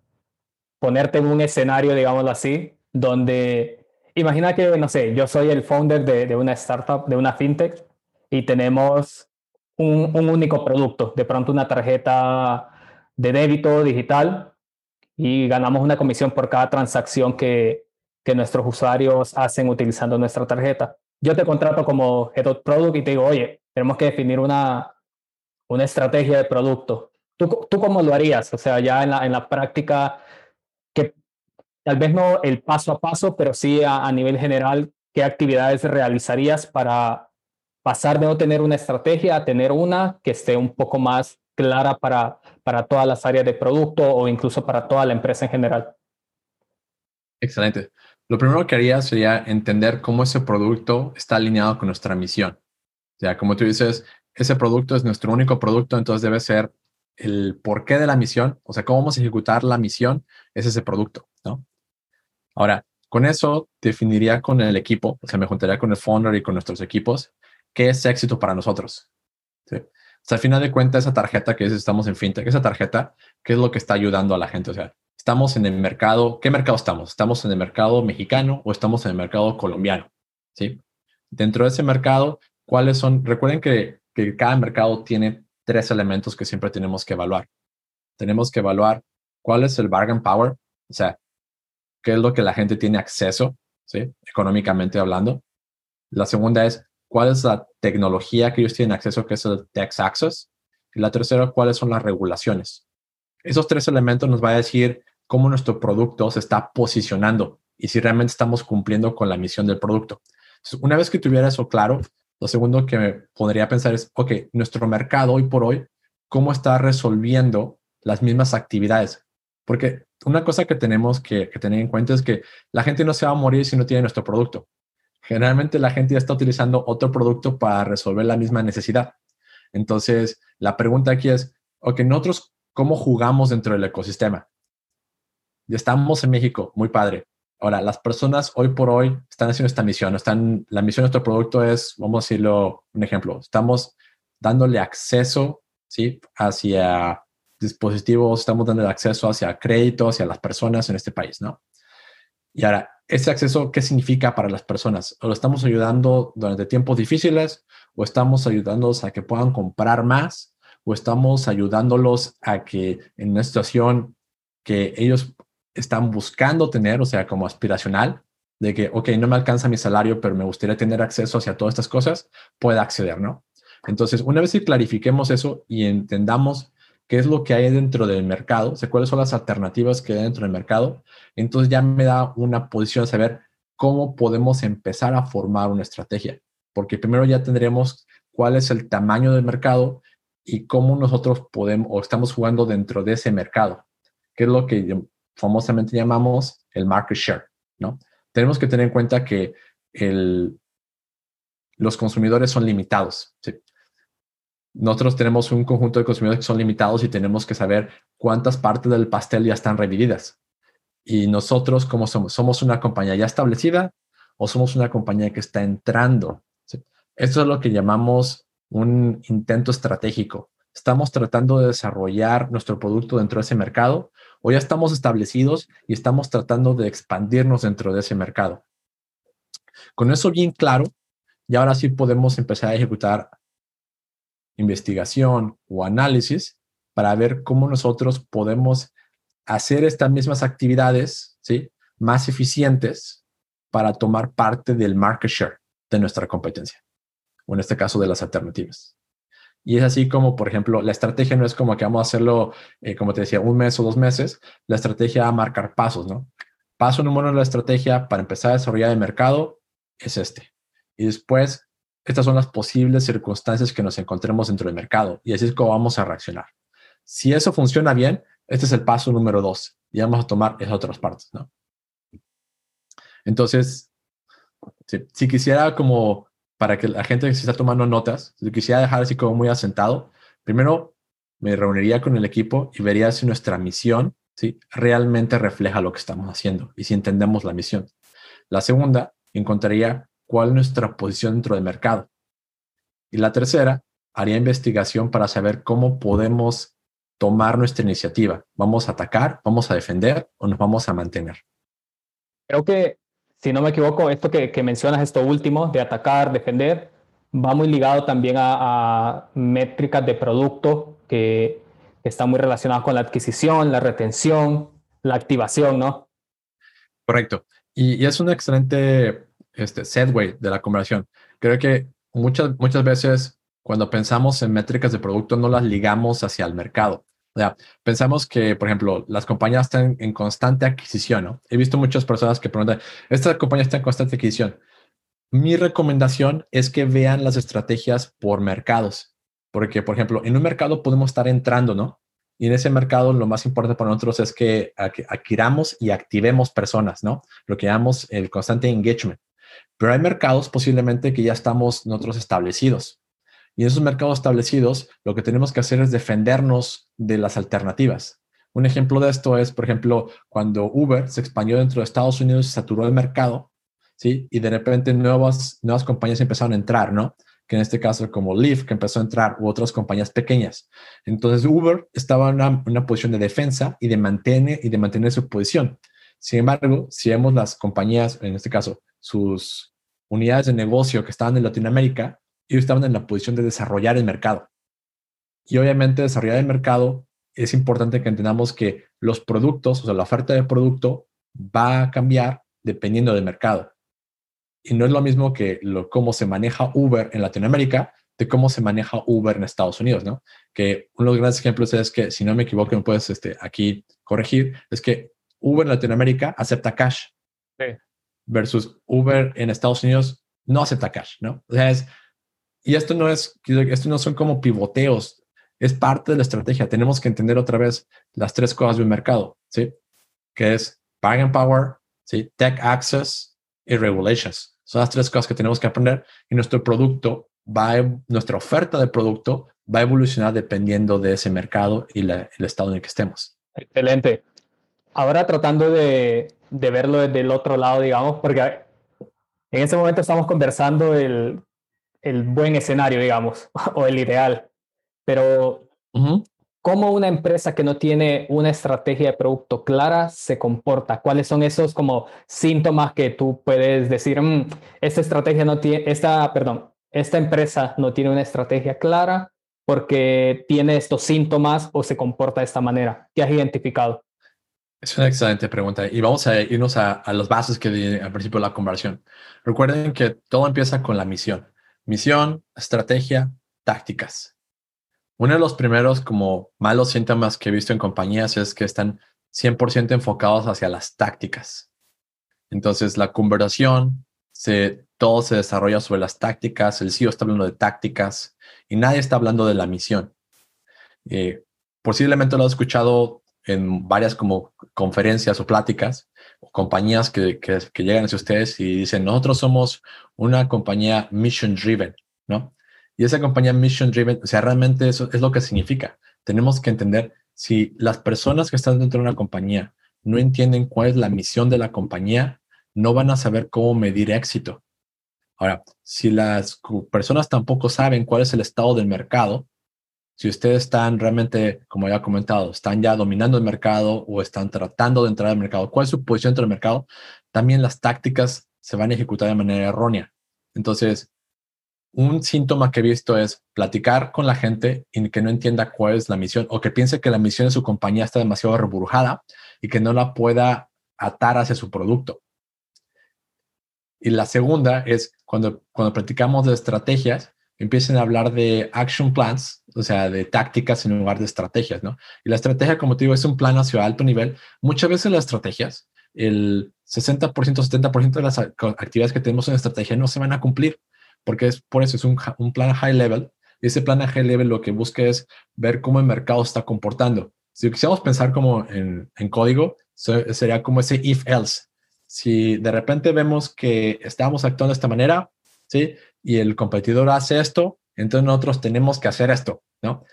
ponerte en un escenario, digámoslo así, donde imagina que, no sé, yo soy el founder de, una startup, de una fintech, y tenemos un, un, único producto, de pronto una tarjeta de débito digital, y ganamos una comisión por cada transacción que, que nuestros usuarios hacen utilizando nuestra tarjeta. Yo te contrato como Head of Product y te digo, oye, tenemos que definir una, una estrategia de producto ¿Tú, ¿Tú cómo lo harías? O sea, ya en la, en la práctica, que tal vez no el paso a paso, pero sí a, a nivel general, ¿qué actividades realizarías para pasar de no tener una estrategia a tener una que esté un poco más clara para, para todas las áreas de producto o incluso para toda la empresa en general? Excelente. Lo primero que haría sería entender cómo ese producto está alineado con nuestra misión. O sea, como tú dices, ese producto es nuestro único producto, entonces debe ser el porqué de la misión, o sea, cómo vamos a ejecutar la misión, es ese producto, ¿no? Ahora, con eso definiría con el equipo, o sea, me juntaría con el founder y con nuestros equipos, qué es éxito para nosotros. ¿sí? O sea, al final de cuentas, esa tarjeta que es, estamos en fintech, esa tarjeta, ¿qué es lo que está ayudando a la gente? O sea, estamos en el mercado, ¿qué mercado estamos? ¿Estamos en el mercado mexicano o estamos en el mercado colombiano? ¿Sí? Dentro de ese mercado, ¿cuáles son? Recuerden que, que cada mercado tiene tres elementos que siempre tenemos que evaluar. Tenemos que evaluar cuál es el bargain power, o sea, qué es lo que la gente tiene acceso, ¿sí? Económicamente hablando. La segunda es cuál es la tecnología que ellos tienen acceso, que es el tax access. Y la tercera, cuáles son las regulaciones. Esos tres elementos nos va a decir cómo nuestro producto se está posicionando y si realmente estamos cumpliendo con la misión del producto. una vez que tuviera eso claro, lo segundo que me podría pensar es, ok, nuestro mercado hoy por hoy, ¿cómo está resolviendo las mismas actividades? Porque una cosa que tenemos que, tener en cuenta es que la gente no se va a morir si no tiene nuestro producto. Generalmente la gente ya está utilizando otro producto para resolver la misma necesidad. Entonces, la pregunta aquí es, ok, nosotros, ¿cómo jugamos dentro del ecosistema? Ya estamos en México, muy padre. Ahora, las personas hoy por hoy están haciendo esta misión. Están, la misión de nuestro producto es, vamos a decirlo, un ejemplo, estamos dándole acceso ¿sí? hacia dispositivos, estamos dando acceso hacia crédito, hacia las personas en este país, ¿no? Y ahora, ese acceso, ¿qué significa para las personas? ¿O lo estamos ayudando durante tiempos difíciles? ¿O estamos ayudándolos a que puedan comprar más? ¿O estamos ayudándolos a que en una situación que ellos están buscando tener, o sea, como aspiracional, de que, ok, no me alcanza mi salario, pero me gustaría tener acceso hacia todas estas cosas, pueda acceder, ¿no? Entonces, una vez que clarifiquemos eso y entendamos qué es lo que hay dentro del mercado, o cuáles son las alternativas que hay dentro del mercado, entonces ya me da una posición de saber cómo podemos empezar a formar una estrategia, porque primero ya tendremos cuál es el tamaño del mercado y cómo nosotros podemos o estamos jugando dentro de ese mercado, qué es lo que famosamente llamamos el market share, ¿no? Tenemos que tener en cuenta que los consumidores son limitados. Nosotros tenemos un conjunto de consumidores que son limitados y tenemos que saber cuántas partes del pastel ya están revividas. Y nosotros, ¿cómo somos? ¿Somos una compañía ya establecida o somos una compañía que está entrando? Esto es lo que llamamos un intento estratégico. Estamos tratando de desarrollar nuestro producto dentro de ese mercado o ya estamos establecidos y estamos tratando de expandirnos dentro de ese mercado. Con eso bien claro, y ahora sí podemos empezar a ejecutar investigación o análisis para ver cómo nosotros podemos hacer estas mismas actividades ¿sí? más eficientes para tomar parte del market share de nuestra competencia, o en este caso de las alternativas. Y es así como, por ejemplo, la estrategia no es como que vamos a hacerlo, eh, como te decía, un mes o dos meses, la estrategia va a marcar pasos, ¿no? Paso número uno de la estrategia para empezar a desarrollar el mercado es este. Y después, estas son las posibles circunstancias que nos encontremos dentro del mercado y así es como vamos a reaccionar. Si eso funciona bien, este es el paso número dos y vamos a tomar esas otras partes, ¿no? Entonces, si, quisiera como para que la gente que se está tomando notas, si quisiera dejar así como muy asentado, primero me reuniría con el equipo y vería si nuestra misión ¿sí? realmente refleja lo que estamos haciendo y si entendemos la misión. La segunda, encontraría cuál es nuestra posición dentro del mercado. Y la tercera, haría investigación para saber cómo podemos tomar nuestra iniciativa. ¿Vamos a atacar, vamos a defender o nos vamos a mantener? Creo que, si no me equivoco, esto que, mencionas, esto último, de atacar, defender, va muy ligado también a, métricas de producto que, están muy relacionadas con la adquisición, la retención, la activación, ¿no? Correcto. Y, es un excelente este, setway de la conversación. Creo que muchas, muchas veces cuando pensamos en métricas de producto no las ligamos hacia el mercado. O sea, pensamos que, por ejemplo, las compañías están en constante adquisición, ¿no? He visto muchas personas que preguntan, ¿esta compañía está en constante adquisición? Mi recomendación es que vean las estrategias por mercados, porque, por ejemplo, en un mercado podemos estar entrando, ¿no? Y en ese mercado lo más importante para nosotros es que adquiramos y activemos personas, ¿no? Lo que llamamos el constante engagement. Pero hay mercados posiblemente que ya estamos nosotros establecidos. Y en esos mercados establecidos, lo que tenemos que hacer es defendernos de las alternativas. Un ejemplo de esto es, por ejemplo, cuando Uber se expandió dentro de Estados Unidos saturó el mercado, ¿sí? Y de repente nuevas, nuevas compañías empezaron a entrar, ¿no? Que en este caso como Lyft, que empezó a entrar, u otras compañías pequeñas. Entonces Uber estaba en una, una posición de defensa y de, mantener, y de mantener su posición. Sin embargo, si vemos las compañías, en este caso, sus unidades de negocio que estaban en Latinoamérica, ellos estaban en la posición de desarrollar el mercado. Y obviamente desarrollar el mercado es importante que entendamos que los productos, o sea, la oferta de producto va a cambiar dependiendo del mercado. Y no es lo mismo que lo, cómo se maneja Uber en Latinoamérica de cómo se maneja Uber en Estados Unidos, ¿no? Que uno de los grandes ejemplos es que, si no me equivoco, me puedes este, aquí corregir, es que Uber en Latinoamérica acepta cash. Versus Uber en Estados Unidos no acepta cash, ¿no? O sea, es, y esto no es, esto no son como pivoteos, es parte de la estrategia. Tenemos que entender otra vez las tres cosas de un mercado, ¿sí? Que es and power, ¿sí? Tech access y regulations. Son las tres cosas que tenemos que aprender y nuestro producto va, nuestra oferta de producto va a evolucionar dependiendo de ese mercado y el estado en el que estemos. Excelente ahora tratando de, verlo desde el otro lado, digamos, porque en ese momento estamos conversando el, buen escenario, digamos, o el ideal, pero ¿cómo una empresa que no tiene una estrategia de producto clara se comporta? ¿Cuáles son esos como síntomas que tú puedes decir, mm, esta estrategia no tiene, esta, perdón, esta empresa no tiene una estrategia clara porque tiene estos síntomas o se comporta de esta manera? ¿Qué has identificado? Es una excelente pregunta y vamos a irnos a, a las bases que di al principio de la conversación. Recuerden que todo empieza con la misión. Misión, estrategia, tácticas. Uno de los primeros como malos síntomas que he visto en compañías es que están 100% enfocados hacia las tácticas. Entonces la conversación, se, todo se desarrolla sobre las tácticas, el CEO está hablando de tácticas y nadie está hablando de la misión. Eh, posiblemente lo has escuchado en varias como conferencias o pláticas, o compañías que, que, llegan hacia ustedes y dicen, nosotros somos una compañía mission driven, ¿no? Y esa compañía mission driven, o sea, realmente eso es lo que significa. Tenemos que entender si las personas que están dentro de una compañía no entienden cuál es la misión de la compañía, no van a saber cómo medir éxito. Ahora, si las personas tampoco saben cuál es el estado del mercado, si ustedes están realmente, como ya he comentado, están ya dominando el mercado o están tratando de entrar al mercado, cuál es su posición dentro del mercado, también las tácticas se van a ejecutar de manera errónea. Entonces, un síntoma que he visto es platicar con la gente y que no entienda cuál es la misión o que piense que la misión de su compañía está demasiado reburujada y que no la pueda atar hacia su producto. Y la segunda es cuando, cuando platicamos de estrategias, empiecen a hablar de action plans, o sea, de tácticas en lugar de estrategias, ¿no? Y la estrategia, como te digo, es un plan hacia alto nivel. Muchas veces las estrategias, el 60%, 70% de las actividades que tenemos en estrategia no se van a cumplir porque es por eso es un, un plan high level. Y ese plan high level lo que busca es ver cómo el mercado está comportando. Si quisiéramos pensar como en, en código, sería como ese if else. Si de repente vemos que estamos actuando de esta manera, ¿sí? Y el competidor hace esto, entonces nosotros tenemos que hacer esto, ¿no?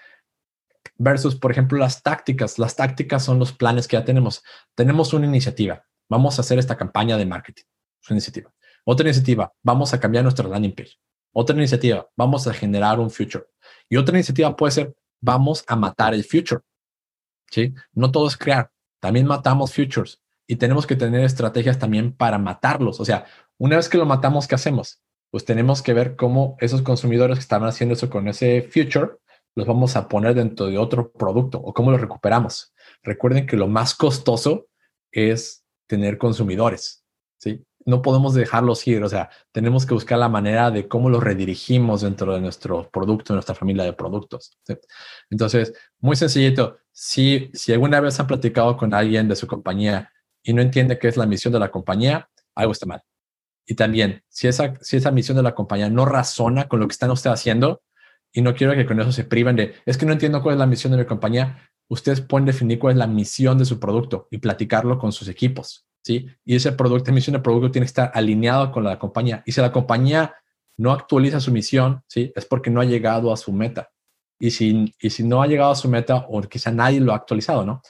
Versus, por ejemplo, las tácticas. Las tácticas son los planes que ya tenemos. Tenemos una iniciativa. Vamos a hacer esta campaña de marketing. Su iniciativa. Otra iniciativa, vamos a cambiar nuestra landing page. Otra iniciativa, vamos a generar un future. Y otra iniciativa puede ser, vamos a matar el future. ¿Sí? No todo es crear, también matamos futures y tenemos que tener estrategias también para matarlos. O sea, una vez que lo matamos, ¿qué hacemos? Pues tenemos que ver cómo esos consumidores que estaban haciendo eso con ese future, los vamos a poner dentro de otro producto o cómo lo recuperamos. Recuerden que lo más costoso es tener consumidores. ¿sí? no podemos dejarlos ir, o sea, tenemos que buscar la manera de cómo los redirigimos dentro de nuestro producto, nuestra familia de productos. Entonces, muy sencillito, si, si alguna vez han platicado con alguien de su compañía y no entiende qué es la misión de la compañía, algo está mal. Y también, si esa, si esa misión de la compañía no razona con lo que están ustedes haciendo, y no quiero que con eso se priven de, es que no entiendo cuál es la misión de mi compañía, ustedes pueden definir cuál es la misión de su producto y platicarlo con sus equipos. ¿sí? Y ese producto, misión de producto tiene que estar alineado con la compañía. Y si la compañía no actualiza su misión, ¿sí? Es porque no ha llegado a su meta. Y si, y si no ha llegado a su meta o quizá nadie lo ha actualizado, ¿no?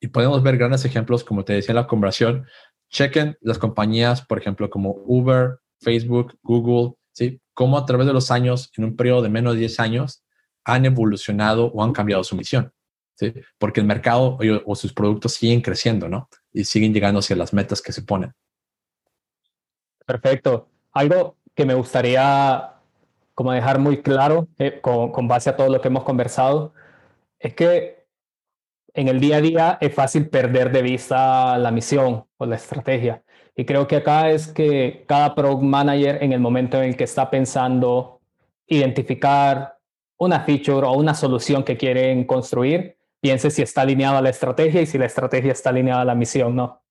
Y podemos ver grandes ejemplos, como te decía en la conversación. Chequen las compañías, por ejemplo, como Uber, Facebook, Google, ¿sí? Cómo a través de los años, en un periodo de menos de 10 años, han evolucionado o han cambiado su misión. ¿sí? Porque el mercado o, sus productos siguen creciendo, ¿no? y siguen llegando hacia las metas que se ponen. Perfecto. Algo que me gustaría como dejar muy claro eh, con, con, base a todo lo que hemos conversado es que en el día a día es fácil perder de vista la misión o la estrategia. Y creo que acá es que cada product manager en el momento en el que está pensando identificar una feature o una solución que quieren construir, piense si está alineado a la estrategia y si la estrategia está alineada a la misión, ¿no?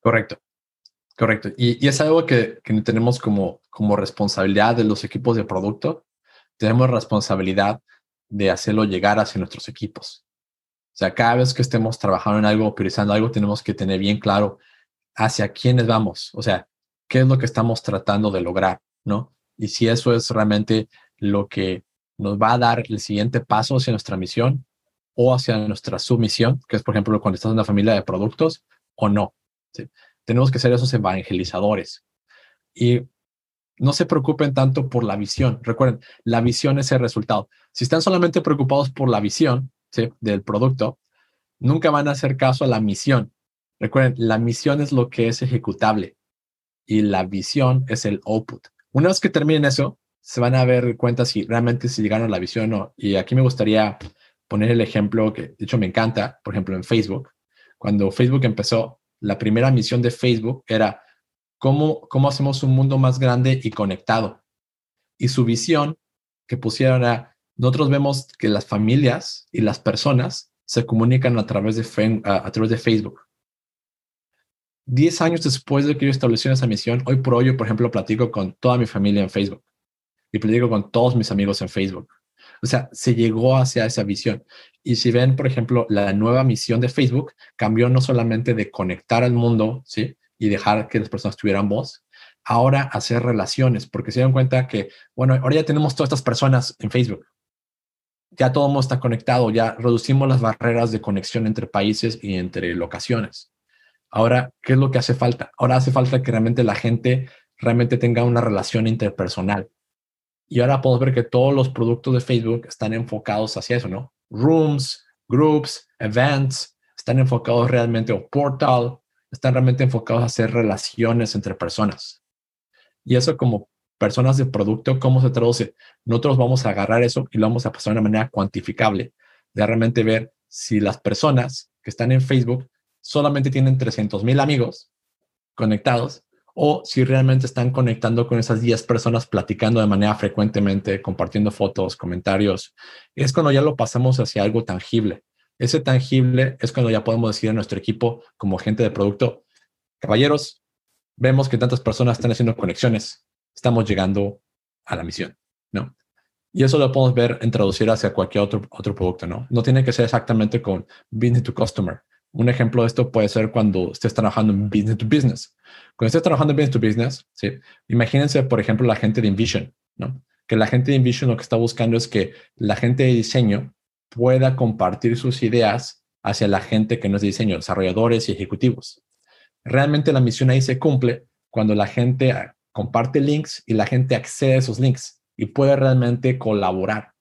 Correcto, correcto. Y, es algo que, que, tenemos como, como responsabilidad de los equipos de producto. Tenemos responsabilidad de hacerlo llegar hacia nuestros equipos. Sea, cada vez que estemos trabajando en algo, priorizando algo, tenemos que tener bien claro hacia quiénes vamos. O sea, qué es lo que estamos tratando de lograr, ¿no? Y si eso es realmente lo que nos va a dar el siguiente paso hacia nuestra misión o hacia nuestra submisión, que es, por ejemplo, cuando estás en una familia de productos o no. Tenemos que ser esos evangelizadores. Y no se preocupen tanto por la visión. Recuerden, la visión es el resultado. Si están solamente preocupados por la visión del producto, nunca van a hacer caso a la misión. Recuerden, la misión es lo que es ejecutable y la visión es el output. Una vez que terminen eso, se van a ver cuenta si realmente si llegaron a la visión o no. Y aquí me gustaría poner el ejemplo que de hecho me encanta, por ejemplo, en Facebook. Cuando Facebook empezó, la primera misión de Facebook era cómo, cómo hacemos un mundo más grande y conectado. Y su visión que pusieron era, nosotros vemos que las familias y las personas se comunican a través de, a, través de Facebook. Diez años después de que yo establecí esa misión, hoy por hoy, por ejemplo, platico con toda mi familia en Facebook y platico con todos mis amigos en Facebook o sea, se llegó hacia esa visión. Y si ven, por ejemplo, la nueva misión de Facebook cambió no solamente de conectar al mundo, ¿sí? Y dejar que las personas tuvieran voz, ahora hacer relaciones, porque se dan cuenta que, bueno, ahora ya tenemos todas estas personas en Facebook. Ya todo el mundo está conectado, ya reducimos las barreras de conexión entre países y entre locaciones. Ahora, ¿qué es lo que hace falta? Ahora hace falta que realmente la gente realmente tenga una relación interpersonal. Y ahora podemos ver que todos los productos de Facebook están enfocados hacia eso, ¿no? Rooms, groups, events, están enfocados realmente, o portal, están realmente enfocados a hacer relaciones entre personas. Y eso como personas de producto, ¿cómo se traduce? Nosotros vamos a agarrar eso y lo vamos a pasar de una manera cuantificable, de realmente ver si las personas que están en Facebook solamente tienen 300 mil amigos conectados o si realmente están conectando con esas 10 personas platicando de manera frecuentemente, compartiendo fotos, comentarios. Es cuando ya lo pasamos hacia algo tangible. Ese tangible es cuando ya podemos decir a nuestro equipo como gente de producto, caballeros, vemos que tantas personas están haciendo conexiones, estamos llegando a la misión, ¿no? Y eso lo podemos ver en traducir hacia cualquier otro, otro producto, ¿no? No tiene que ser exactamente con business to customer. Un ejemplo de esto puede ser cuando estés trabajando en business to business. Cuando estés trabajando en business to business, ¿sí? imagínense, por ejemplo, la gente de InVision, ¿no? Que la gente de InVision lo que está buscando es que la gente de diseño pueda compartir sus ideas hacia la gente que no es de diseño, desarrolladores y ejecutivos. Realmente la misión ahí se cumple cuando la gente comparte links y la gente accede a esos links y puede realmente colaborar.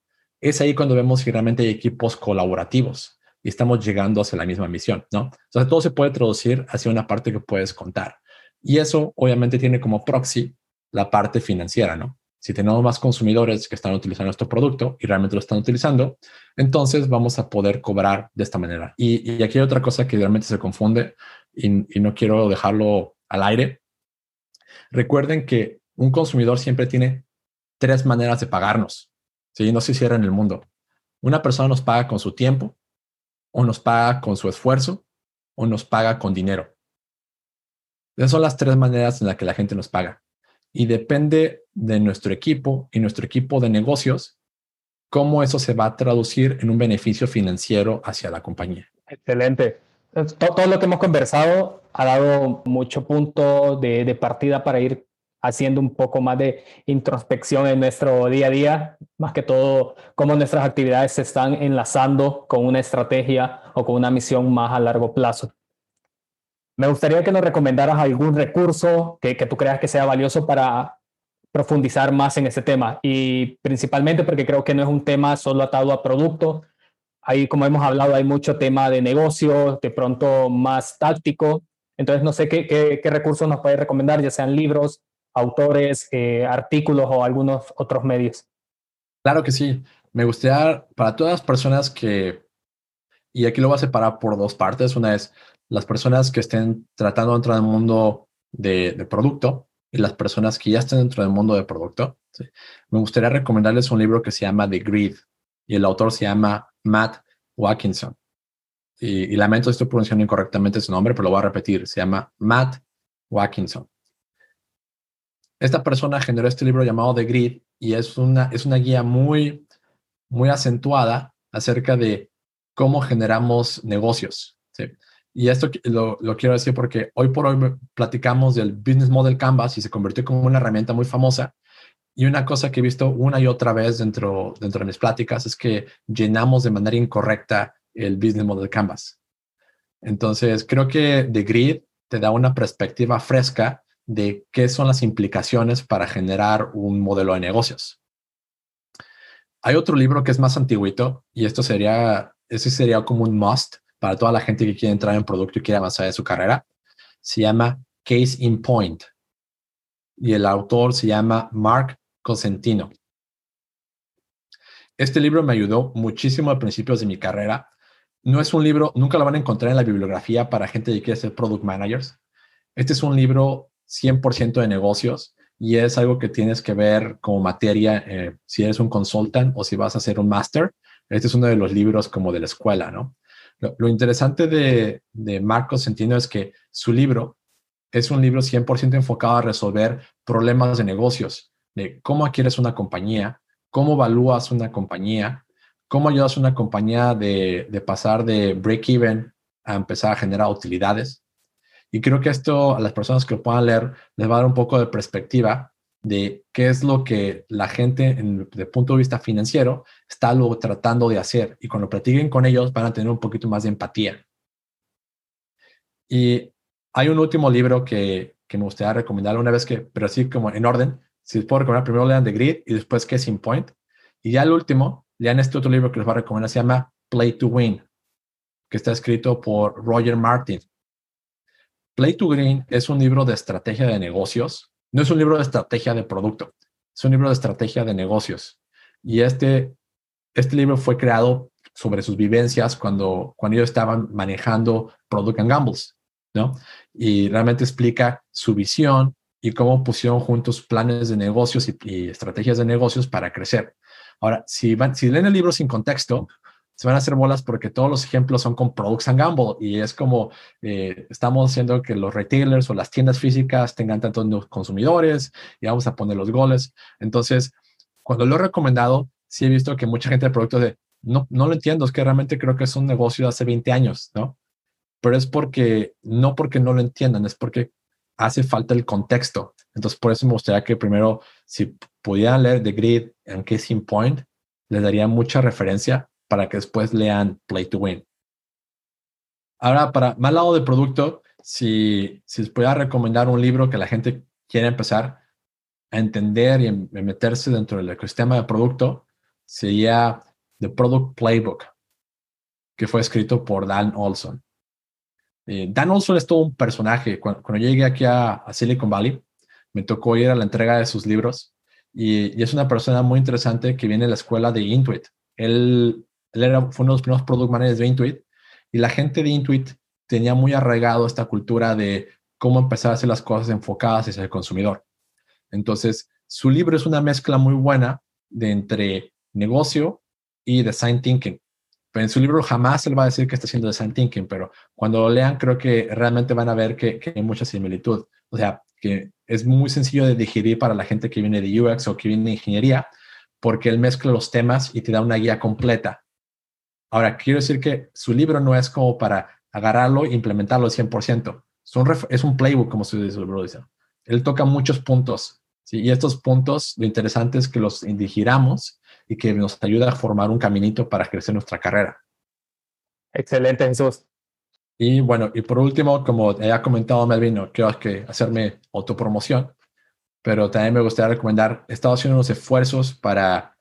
Es ahí cuando vemos que realmente hay equipos colaborativos y estamos llegando hacia la misma misión, ¿no? Entonces todo se puede traducir hacia una parte que puedes contar. Y eso obviamente tiene como proxy la parte financiera, ¿no? Si tenemos más consumidores que están utilizando nuestro producto y realmente lo están utilizando, entonces vamos a poder cobrar de esta manera. Y, aquí hay otra cosa que realmente se confunde y, y no quiero dejarlo al aire. Recuerden que un consumidor siempre tiene tres maneras de pagarnos. ¿sí? No se cierra en el mundo. Una persona nos paga con su tiempo, o nos paga con su esfuerzo, o nos paga con dinero. Esas son las tres maneras en las que la gente nos paga y depende de nuestro equipo y nuestro equipo de negocios cómo eso se va a traducir en un beneficio financiero hacia la compañía. Excelente. Todo, lo que hemos conversado ha dado mucho punto de, partida para ir haciendo un poco más de introspección en nuestro día a día, más que todo cómo nuestras actividades se están enlazando con una estrategia o con una misión más a largo plazo. Me gustaría que nos recomendaras algún recurso que, que tú creas que sea valioso para profundizar más en ese tema y principalmente porque creo que no es un tema solo atado a producto. Ahí, como hemos hablado, hay mucho tema de negocio, de pronto más táctico. Entonces, no sé qué, qué, recursos nos puede recomendar, ya sean libros, autores, eh, artículos o algunos otros medios. Claro que sí. Me gustaría, para todas las personas que, y aquí lo voy a separar por dos partes. Una es las personas que estén tratando dentro del mundo de, producto y las personas que ya estén dentro del mundo de producto. Me gustaría recomendarles un libro que se llama The Grid y el autor se llama Matt Watkinson. Y, lamento si estoy pronunciando incorrectamente su nombre, pero lo voy a repetir. Se llama Matt Watkinson. Esta persona generó este libro llamado The Grid y es una, es una guía muy, muy acentuada acerca de cómo generamos negocios. Y esto lo, quiero decir porque hoy por hoy platicamos del Business Model Canvas y se convirtió como una herramienta muy famosa. Y una cosa que he visto una y otra vez dentro, dentro de mis pláticas es que llenamos de manera incorrecta el Business Model Canvas. Entonces, creo que The Grid te da una perspectiva fresca de qué son las implicaciones para generar un modelo de negocios. Hay otro libro que es más antiguito y esto sería, ese sería como un must, para toda la gente que quiere entrar en producto y quiere avanzar en su carrera. Se llama Case in Point y el autor se llama Mark Cosentino. Este libro me ayudó muchísimo a principios de mi carrera. No es un libro, nunca lo van a encontrar en la bibliografía para gente que quiere ser product managers. Este es un libro 100% de negocios y es algo que tienes que ver como materia eh, si eres un consultant o si vas a hacer un máster. Este es uno de los libros como de la escuela, ¿no? Lo, interesante de, de Marco Centino es que su libro es un libro 100% enfocado a resolver problemas de negocios, de cómo adquieres una compañía, cómo evalúas una compañía, cómo ayudas a una compañía de, de pasar de break-even a empezar a generar utilidades. Y creo que esto a las personas que lo puedan leer les va a dar un poco de perspectiva de qué es lo que la gente, en, desde el punto de vista financiero, está tratando de hacer. Y cuando platiquen con ellos, van a tener un poquito más de empatía. Y hay un último libro que, que me gustaría recomendar una vez que, pero así como en orden, si puedo recomendar, primero lean The Grid y después Casing Point. Y ya el último, lean este otro libro que les voy a recomendar, se llama Play to Win, que está escrito por Roger Martin. Play to Green es un libro de estrategia de negocios no es un libro de estrategia de producto, es un libro de estrategia de negocios. Y este, este libro fue creado sobre sus vivencias cuando, cuando ellos estaban manejando Product and Gambles, ¿no? Y realmente explica su visión y cómo pusieron juntos planes de negocios y, estrategias de negocios para crecer. Ahora, si, van, si leen el libro sin contexto, se van a hacer bolas porque todos los ejemplos son con Products and Gamble y es como eh, estamos haciendo que los retailers o las tiendas físicas tengan tantos consumidores y vamos a poner los goles. Entonces, cuando lo he recomendado, sí he visto que mucha gente de productos de no, no lo entiendo, es que realmente creo que es un negocio de hace 20 años, ¿no? Pero es porque, no porque no lo entiendan, es porque hace falta el contexto. Entonces, por eso me gustaría que primero, si pudieran leer The Grid and Casing Point, les daría mucha referencia para que después lean Play to Win. Ahora, para mal lado de producto, si, si les pudiera recomendar un libro que la gente quiera empezar a entender y meterse dentro del ecosistema de producto, sería The Product Playbook, que fue escrito por Dan Olson. Eh, Dan Olson es todo un personaje. Cuando, llegué aquí a, Silicon Valley, me tocó ir a la entrega de sus libros y, es una persona muy interesante que viene de la escuela de Intuit. Él él era, fue uno de los primeros product managers de Intuit y la gente de Intuit tenía muy arraigado esta cultura de cómo empezar a hacer las cosas enfocadas hacia el consumidor. Entonces, su libro es una mezcla muy buena de entre negocio y design thinking. En su libro jamás él va a decir que está haciendo design thinking, pero cuando lo lean creo que realmente van a ver que, hay mucha similitud. O sea, que es muy sencillo de digerir para la gente que viene de UX o que viene de ingeniería, porque él mezcla los temas y te da una guía completa Ahora, quiero decir que su libro no es como para agarrarlo e implementarlo al 100%. Es un, playbook, como se dice. Él toca muchos puntos. Y estos puntos, lo interesante es que los indigiramos y que nos ayuda a formar un caminito para crecer nuestra carrera. Excelente, Jesús. Y bueno, y por último, como ha comentado Melvin, no quiero que hacerme autopromoción, pero también me gustaría recomendar, he estado haciendo unos esfuerzos para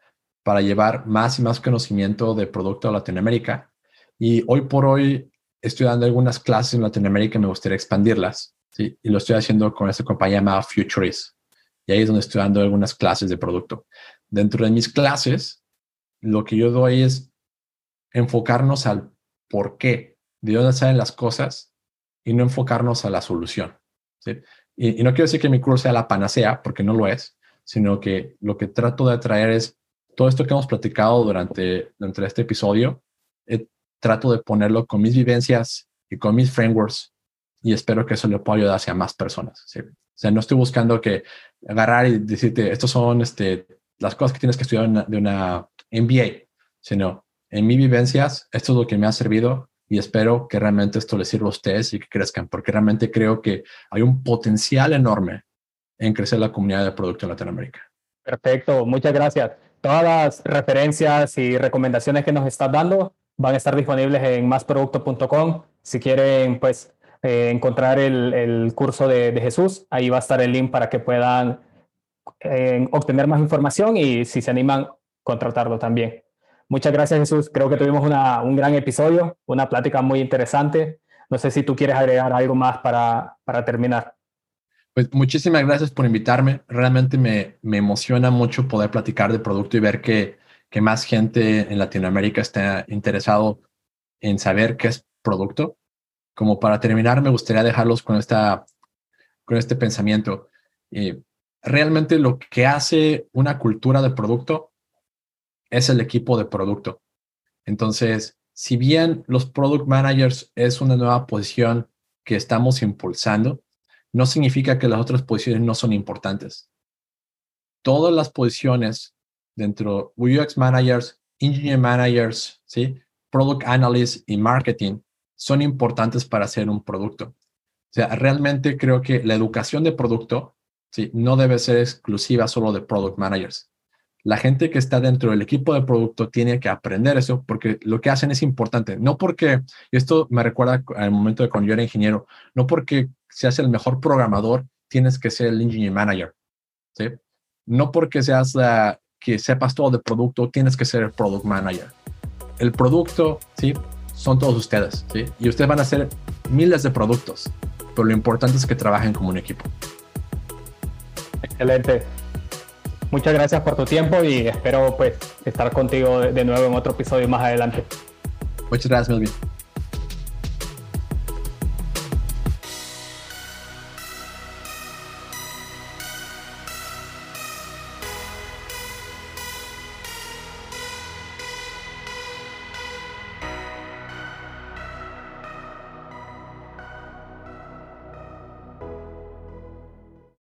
para llevar más y más conocimiento de producto a Latinoamérica. Y hoy por hoy estoy dando algunas clases en Latinoamérica y me gustaría expandirlas. ¿sí? Y lo estoy haciendo con esta compañía llamada Futurist. Y ahí es donde estoy dando algunas clases de producto. Dentro de mis clases, lo que yo doy es enfocarnos al por qué, de dónde salen las cosas y no enfocarnos a la solución. ¿sí? Y, y no quiero decir que mi curso sea la panacea, porque no lo es, sino que lo que trato de atraer es todo esto que hemos platicado durante, durante este episodio, eh, trato de ponerlo con mis vivencias y con mis frameworks y espero que eso le pueda ayudar hacia más personas. O sea, no estoy buscando que agarrar y decirte, estos son este, las cosas que tienes que estudiar de una MBA, sino en mis vivencias, esto es lo que me ha servido y espero que realmente esto les sirva a ustedes y que crezcan, porque realmente creo que hay un potencial enorme en crecer la comunidad de producto en Latinoamérica. Perfecto, muchas gracias. Todas las referencias y recomendaciones que nos estás dando van a estar disponibles en másproducto.com. Si quieren, pues, eh, encontrar el, curso de, de, Jesús, ahí va a estar el link para que puedan eh, obtener más información y si se animan, contratarlo también. Muchas gracias, Jesús. Creo que tuvimos una, un gran episodio, una plática muy interesante. No sé si tú quieres agregar algo más para, para terminar. Pues muchísimas gracias por invitarme. Realmente me, me emociona mucho poder platicar de producto y ver que, que más gente en Latinoamérica está interesado en saber qué es producto. Como para terminar, me gustaría dejarlos con, esta, con este pensamiento. Eh, realmente lo que hace una cultura de producto es el equipo de producto. Entonces, si bien los product managers es una nueva posición que estamos impulsando, no significa que las otras posiciones no son importantes. Todas las posiciones dentro UX managers, engineer managers, ¿sí? product analysts y marketing son importantes para hacer un producto. O sea, realmente creo que la educación de producto ¿sí? no debe ser exclusiva solo de product managers. La gente que está dentro del equipo de producto tiene que aprender eso porque lo que hacen es importante. No porque, esto me recuerda al momento de cuando yo era ingeniero, no porque seas el mejor programador, tienes que ser el engineering manager. ¿sí? No porque seas la, que sepas todo de producto, tienes que ser el product manager. El producto, ¿sí? Son todos ustedes. Y ustedes van a hacer miles de productos, pero lo importante es que trabajen como un equipo. Excelente. Muchas gracias por tu tiempo y espero pues estar contigo de nuevo en otro episodio más adelante. Muchas gracias, Melvin.